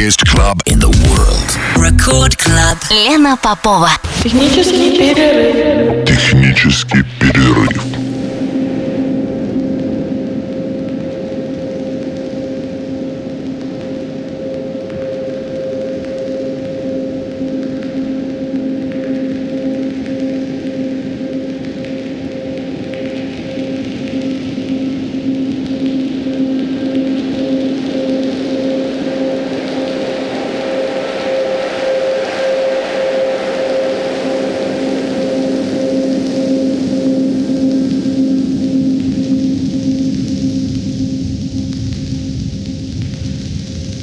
biggest club in the world. Record Club. Лена Попова. Технический перерыв. Технический перерыв.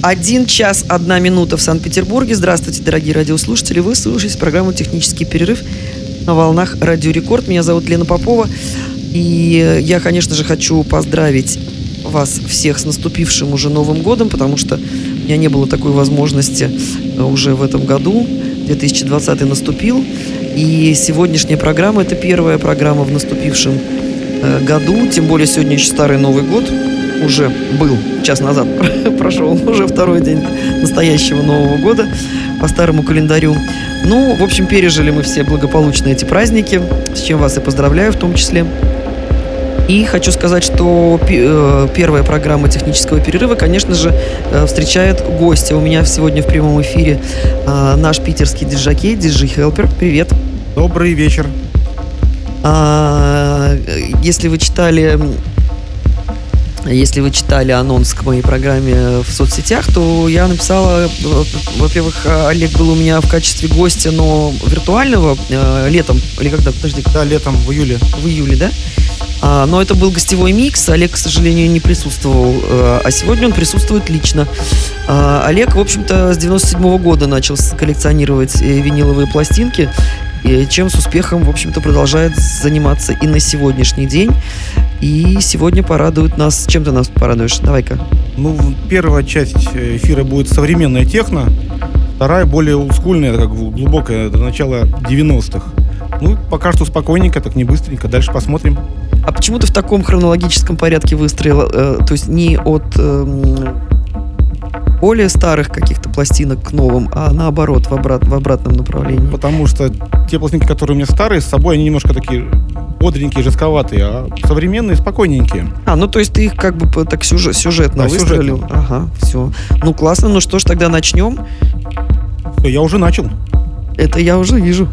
Один час, одна минута в Санкт-Петербурге. Здравствуйте, дорогие радиослушатели. Вы слушаете программу «Технический перерыв» на волнах Радио Рекорд. Меня зовут Лена Попова. И я, конечно же, хочу поздравить вас всех с наступившим уже Новым годом, потому что у меня не было такой возможности уже в этом году. 2020 наступил. И сегодняшняя программа – это первая программа в наступившем э, году. Тем более сегодня еще старый Новый год уже был час назад прошел уже второй день настоящего Нового года по старому календарю. Ну, в общем, пережили мы все благополучно эти праздники, с чем вас и поздравляю в том числе. И хочу сказать, что э, первая программа технического перерыва, конечно же, э, встречает гостя. У меня сегодня в прямом эфире э, наш питерский диджакей, диджей Хелпер. Привет. Добрый вечер. А, если вы читали если вы читали анонс к моей программе в соцсетях, то я написала, во-первых, Олег был у меня в качестве гостя, но виртуального, э, летом, или когда, подожди. Да, летом, в июле. В июле, да? А, но это был гостевой микс, Олег, к сожалению, не присутствовал, а сегодня он присутствует лично. А, Олег, в общем-то, с 97 -го года начал коллекционировать э, виниловые пластинки, чем с успехом, в общем-то, продолжает заниматься и на сегодняшний день. И сегодня порадует нас... Чем ты нас порадуешь? Давай-ка. Ну, первая часть эфира будет современная техно, вторая более ускульная, как глубокая, до начала 90-х. Ну, пока что спокойненько, так не быстренько. Дальше посмотрим. А почему ты в таком хронологическом порядке выстроил? Э, то есть не от э, более старых каких-то пластинок к новым, а наоборот, в, обрат, в обратном направлении? Потому что те пластинки, которые у меня старые, с собой, они немножко такие бодренькие, жестковатые, а современные спокойненькие. А, ну то есть ты их как бы так сюжет, сюжетно да, выстрелил? Сюжетно. Ага, все. Ну классно, ну что ж, тогда начнем. Все, я уже начал. Это я уже вижу.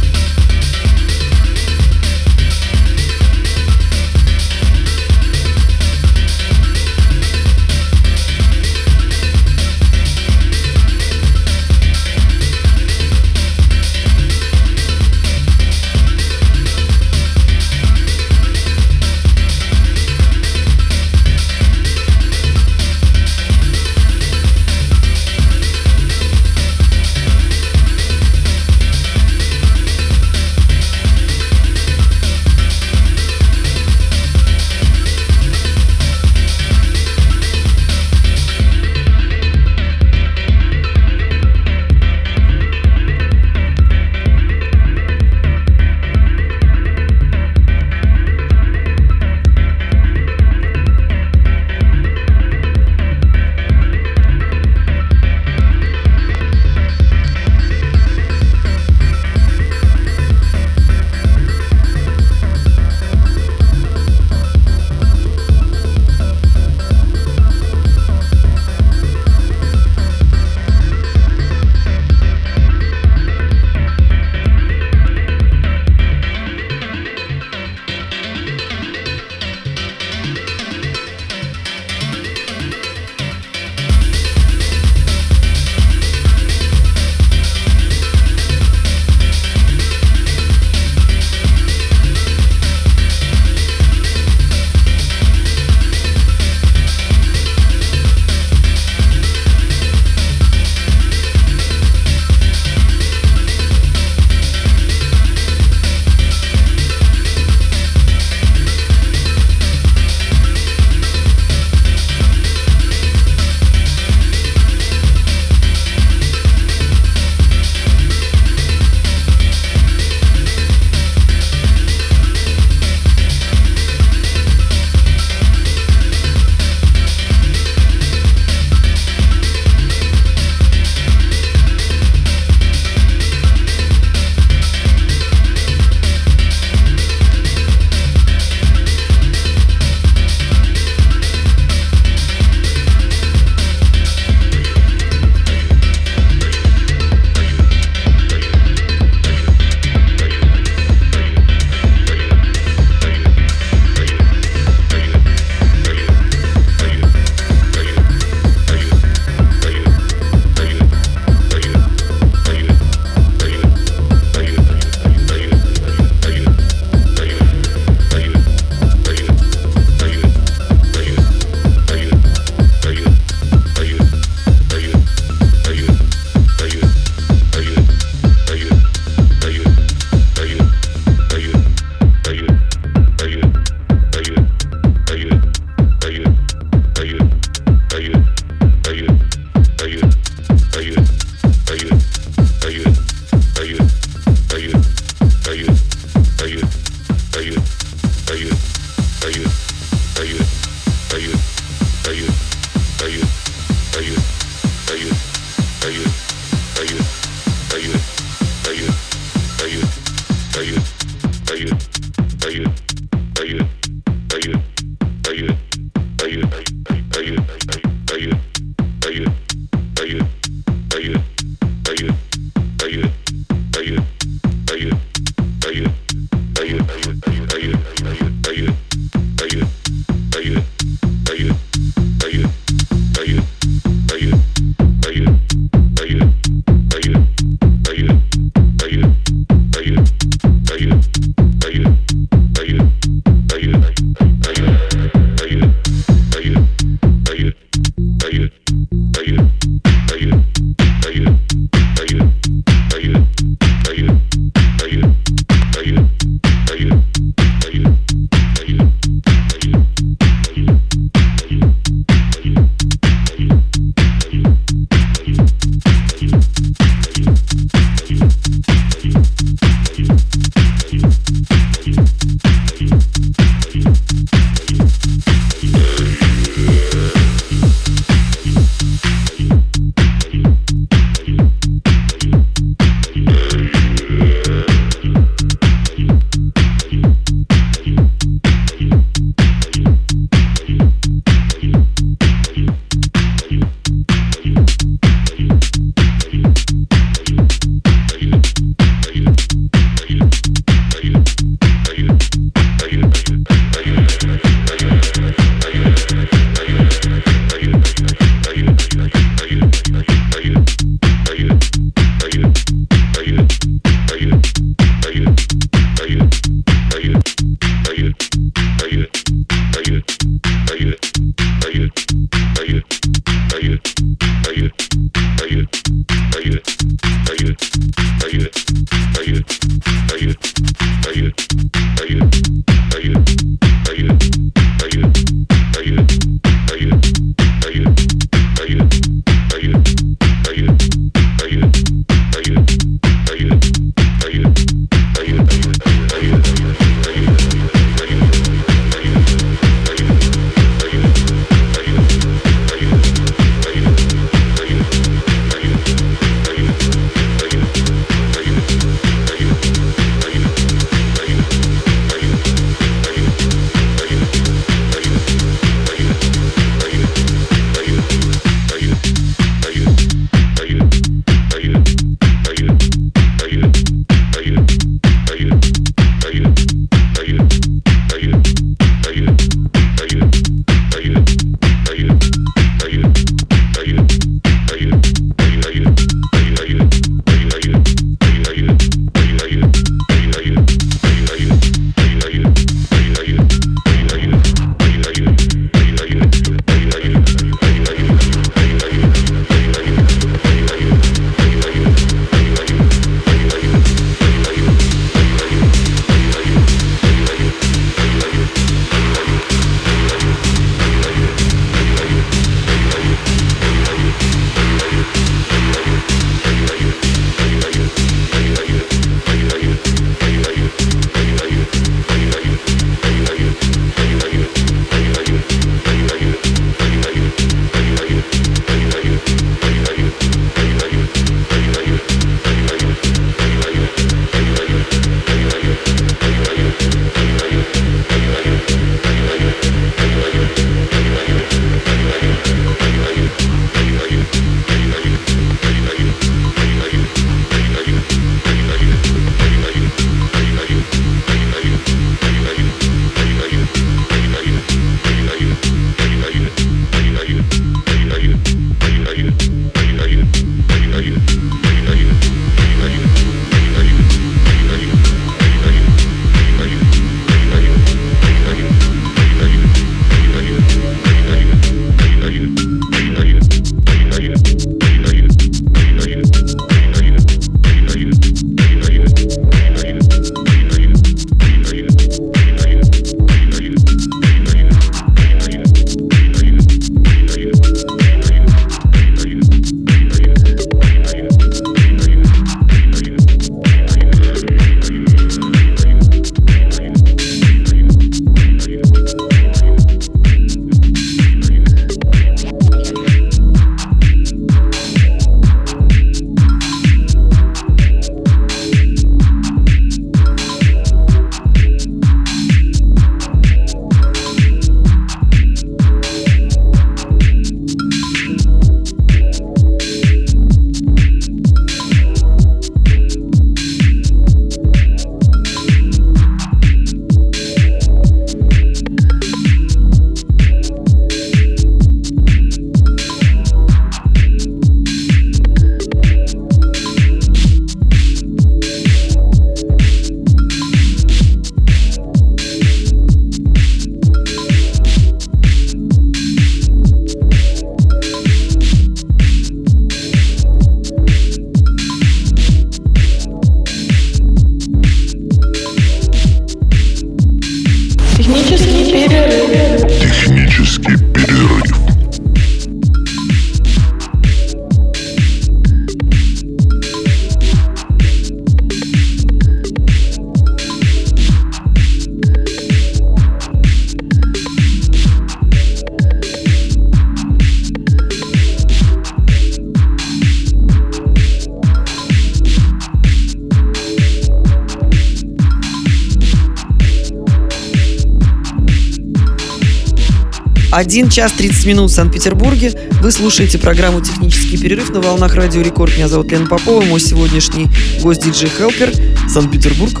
1 час 30 минут в Санкт-Петербурге. Вы слушаете программу «Технический перерыв» на волнах Радио Рекорд. Меня зовут Лена Попова, мой сегодняшний гость диджей Хелпер, Санкт-Петербург,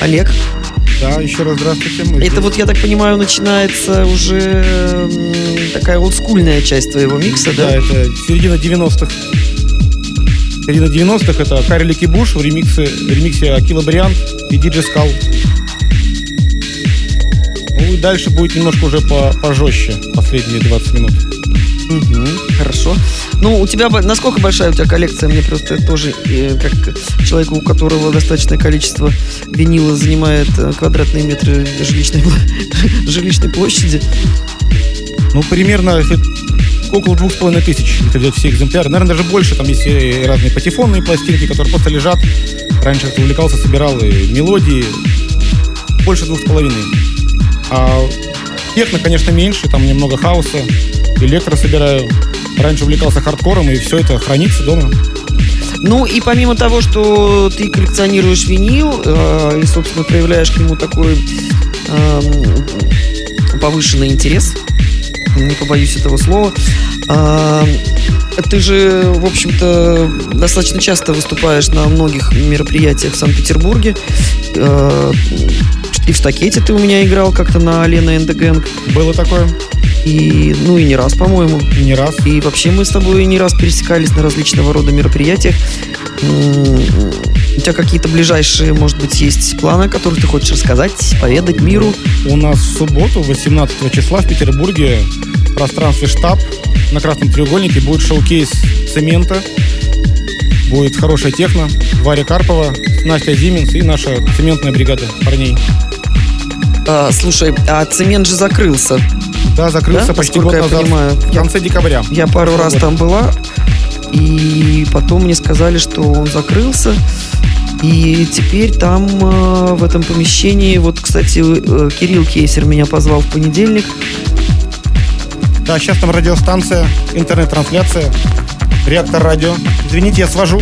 Олег. Да, еще раз здравствуйте. Мы Это здесь. вот, я так понимаю, начинается уже такая олдскульная часть твоего микса, да? Да, это середина 90-х. Середина 90-х это Карлики Буш в ремиксе, ремиксе Акила Бриан и Диджи Скал. Дальше будет немножко уже по, пожестче, последние 20 минут. Мгм, хорошо. Ну, у тебя, насколько большая у тебя коллекция? Мне просто тоже, э, как человеку, у которого достаточное количество винила занимает э, квадратные метры жилищной, жилищной площади. Ну, примерно около двух с половиной тысяч, если взять все экземпляры. Наверное, даже больше. Там есть и разные патефонные пластинки, которые просто лежат. Раньше увлекался, собирал и мелодии. Больше двух с половиной. А техно, конечно, меньше. Там немного хаоса. Электро собираю. Раньше увлекался хардкором, и все это хранится дома. Ну, и помимо того, что ты коллекционируешь винил э, и, собственно, проявляешь к нему такой эм, повышенный интерес, не побоюсь этого слова, э, ты же, в общем-то, достаточно часто выступаешь на многих мероприятиях в Санкт-Петербурге. Э, и в штакете ты у меня играл как-то на Лена Энд Гэнг. Было такое. И, ну, и не раз, по-моему. И не раз. И вообще мы с тобой не раз пересекались на различного рода мероприятиях. У тебя какие-то ближайшие, может быть, есть планы, о которых ты хочешь рассказать, поведать миру? У нас в субботу, 18 числа в Петербурге в пространстве штаб на Красном треугольнике будет шоу-кейс цемента. Будет хорошая техно. Варя Карпова, Настя Зименс и наша цементная бригада парней. А, слушай, а цемент же закрылся. Да, закрылся Да, почти насколько год я назад. понимаю. В конце декабря. Я пару раз года. там была, и потом мне сказали, что он закрылся. И теперь там, э, в этом помещении, вот, кстати, э, Кирилл Кейсер меня позвал в понедельник. Да, сейчас там радиостанция, интернет-трансляция, реактор радио. Извините, я свожу.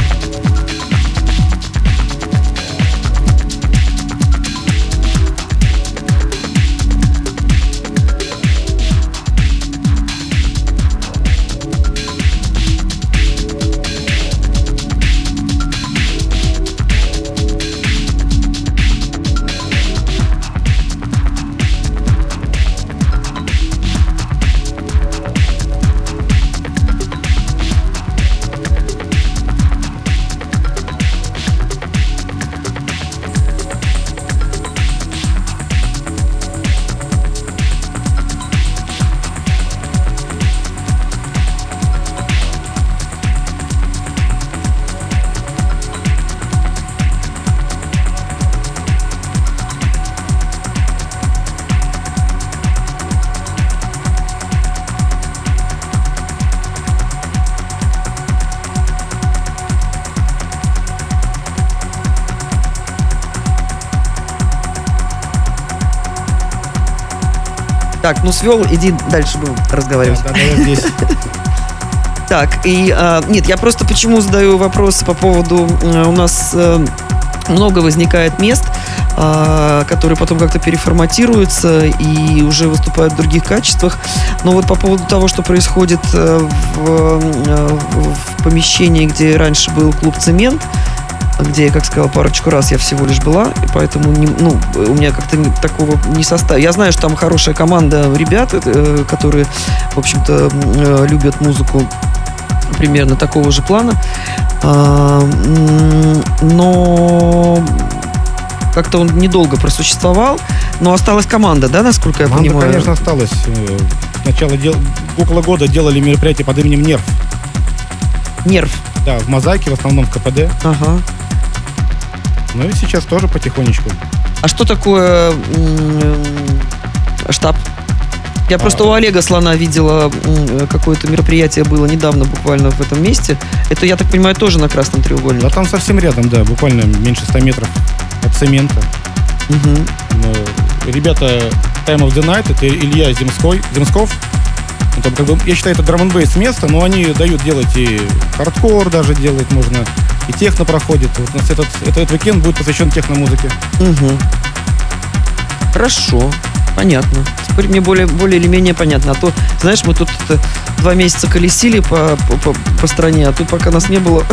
Так, ну свел, иди дальше будем разговаривать. Да, да, я здесь. Так, и а, нет, я просто почему задаю вопросы по поводу э, у нас э, много возникает мест, а, которые потом как-то переформатируются и уже выступают в других качествах. Но вот по поводу того, что происходит э, в, э, в- в помещении, где раньше был клуб «Цемент», где, я как сказала, парочку раз я всего лишь была, и поэтому не- ну, у меня как-то не- такого не состав. Я знаю, что там хорошая команда ребят, э, которые, в общем-то, э, любят музыку примерно такого же плана. М, но как-то он недолго просуществовал, но осталась команда, да, насколько я Команда, понимаю? конечно, осталась. Э, Сначала дел... около года делали мероприятие под именем Нерв. Нерв. Да, в Мозаике, в основном в КПД. Ага. Ну и сейчас тоже потихонечку. А что такое м, штаб. Я просто у Олега Слона видела м, какое-то мероприятие было недавно буквально в этом месте. Это, я так понимаю, тоже на Красном Да треугольнике. там совсем рядом, да, буквально меньше 100 метров от цемента. Но Ребята Time of the Night, это Илья Земской, Земсков. Там как бы, я считаю, это драм н место, но они дают делать и хардкор даже делать можно, и техно проходит. Вот у нас этот, этот уикенд будет посвящен техномузыке. Мгм. Хорошо, понятно. Теперь мне более, более или менее понятно. А то, знаешь, мы тут это, два месяца колесили по, по, по- по стране, а тут пока нас не было,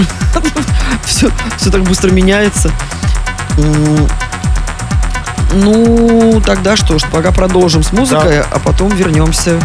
все, все так быстро меняется. Ну, тогда что ж, пока продолжим с музыкой, а потом вернемся.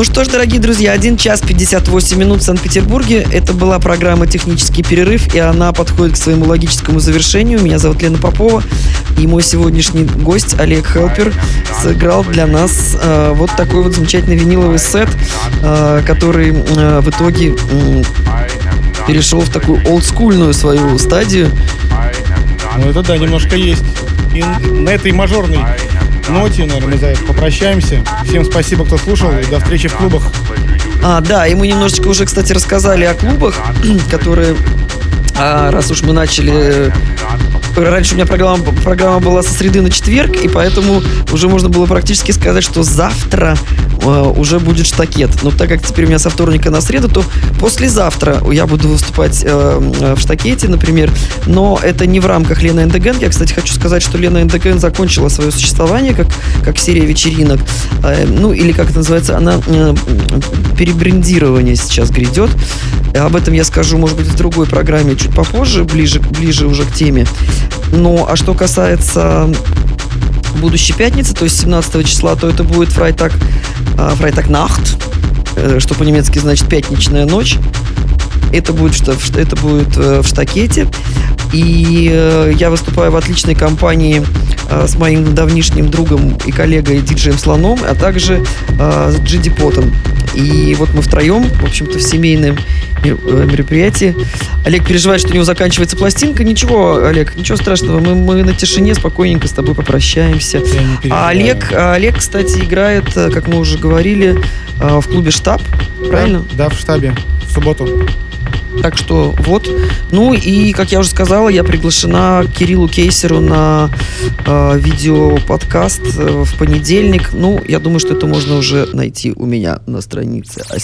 Ну что ж, дорогие друзья, 1 час 58 минут в Санкт-Петербурге. Это была программа «Технический перерыв», и она подходит к своему логическому завершению. Меня зовут Лена Попова, и мой сегодняшний гость Олег Хелпер сыграл для нас э, вот такой вот замечательный виниловый сет, э, который э, в итоге э, перешел в такую олдскульную свою стадию. Ну это да, немножко есть. И на этой мажорной ноте, наверное, мы за это попрощаемся. Всем спасибо, кто слушал, и до встречи в клубах. А, да, и мы немножечко уже, кстати, рассказали о клубах, которые, а, раз уж мы начали Раньше у меня программа, программа была со среды на четверг, и поэтому уже можно было практически сказать, что завтра э, уже будет штакет. Но так как теперь у меня со вторника на среду, то послезавтра я буду выступать э, в штакете, например. Но это не в рамках Лена Эндеген. Я, кстати, хочу сказать, что Лена Эндеген закончила свое существование как, как серия вечеринок. Э, ну, или как это называется, она э, перебрендирование сейчас грядет. Об этом я скажу, может быть, в другой программе чуть попозже, ближе, ближе уже к теме. Ну, а что касается будущей пятницы, то есть 17 числа, то это будет Фрайтак, Фрайтак Нахт, что по-немецки значит пятничная ночь. Это будет, это будет э, в Штакете. И э, я выступаю в отличной компании э, с моим давнишним другом и коллегой диджеем Слоном, а также с Джиди Потом. И вот мы втроем, в общем-то, в семейном мероприятии. Олег переживает, что у него заканчивается пластинка. Ничего, Олег, ничего страшного. Мы, мы на тишине спокойненько с тобой попрощаемся. А Олег, а Олег, кстати, играет, как мы уже говорили, в клубе «Штаб». Правильно? Да, да в штабе. В субботу. Так что вот. Ну и, как я уже сказала, я приглашена к Кириллу Кейсеру на э, видеоподкаст э, в понедельник. Ну, я думаю, что это можно уже найти у меня на странице. А